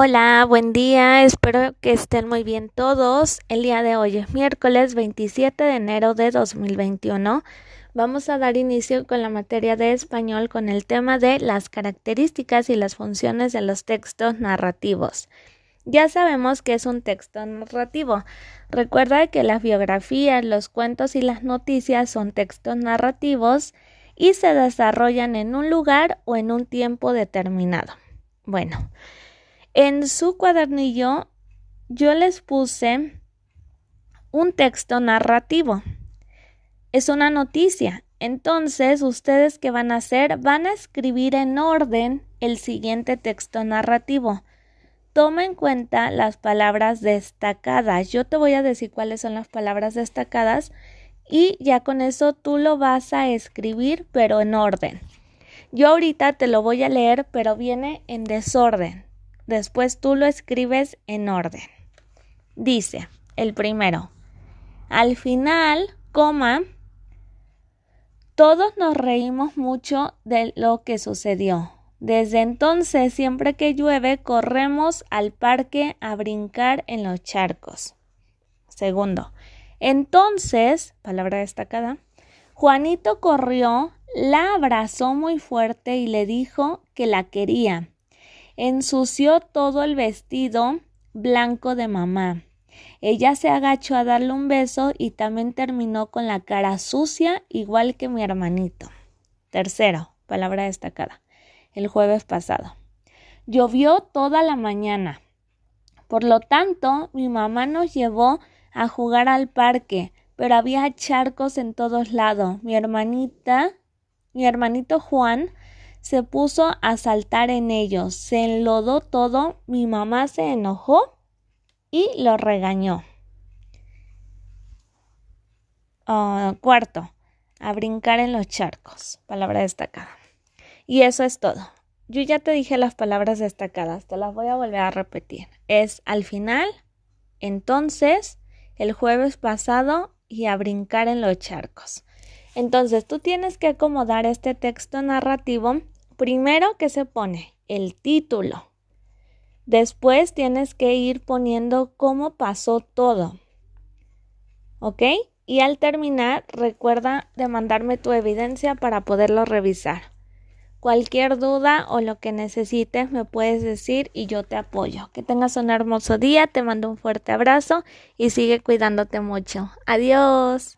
Hola, buen día, espero que estén muy bien todos. El día de hoy es miércoles 27 de enero de 2021. Vamos a dar inicio con la materia de español con el tema de las características y las funciones de los textos narrativos. Ya sabemos que es un texto narrativo. Recuerda que las biografías, los cuentos y las noticias son textos narrativos y se desarrollan en un lugar o en un tiempo determinado. Bueno, en su cuadernillo yo les puse un texto narrativo. Es una noticia. Entonces, ustedes qué van a hacer? Van a escribir en orden el siguiente texto narrativo. Toma en cuenta las palabras destacadas. Yo te voy a decir cuáles son las palabras destacadas y ya con eso tú lo vas a escribir, pero en orden. Yo ahorita te lo voy a leer, pero viene en desorden. Después tú lo escribes en orden. Dice, el primero, al final, coma, todos nos reímos mucho de lo que sucedió. Desde entonces, siempre que llueve, corremos al parque a brincar en los charcos. Segundo, entonces, palabra destacada, Juanito corrió, la abrazó muy fuerte y le dijo que la quería ensució todo el vestido blanco de mamá. Ella se agachó a darle un beso y también terminó con la cara sucia igual que mi hermanito. Tercero, palabra destacada. El jueves pasado. Llovió toda la mañana. Por lo tanto, mi mamá nos llevó a jugar al parque, pero había charcos en todos lados. Mi hermanita, mi hermanito Juan se puso a saltar en ellos, se enlodó todo, mi mamá se enojó y lo regañó. Ah, cuarto, a brincar en los charcos, palabra destacada. Y eso es todo. Yo ya te dije las palabras destacadas, te las voy a volver a repetir. Es al final, entonces, el jueves pasado y a brincar en los charcos. Entonces tú tienes que acomodar este texto narrativo primero que se pone el título. Después tienes que ir poniendo cómo pasó todo. ¿Ok? Y al terminar, recuerda de mandarme tu evidencia para poderlo revisar. Cualquier duda o lo que necesites me puedes decir y yo te apoyo. Que tengas un hermoso día, te mando un fuerte abrazo y sigue cuidándote mucho. Adiós.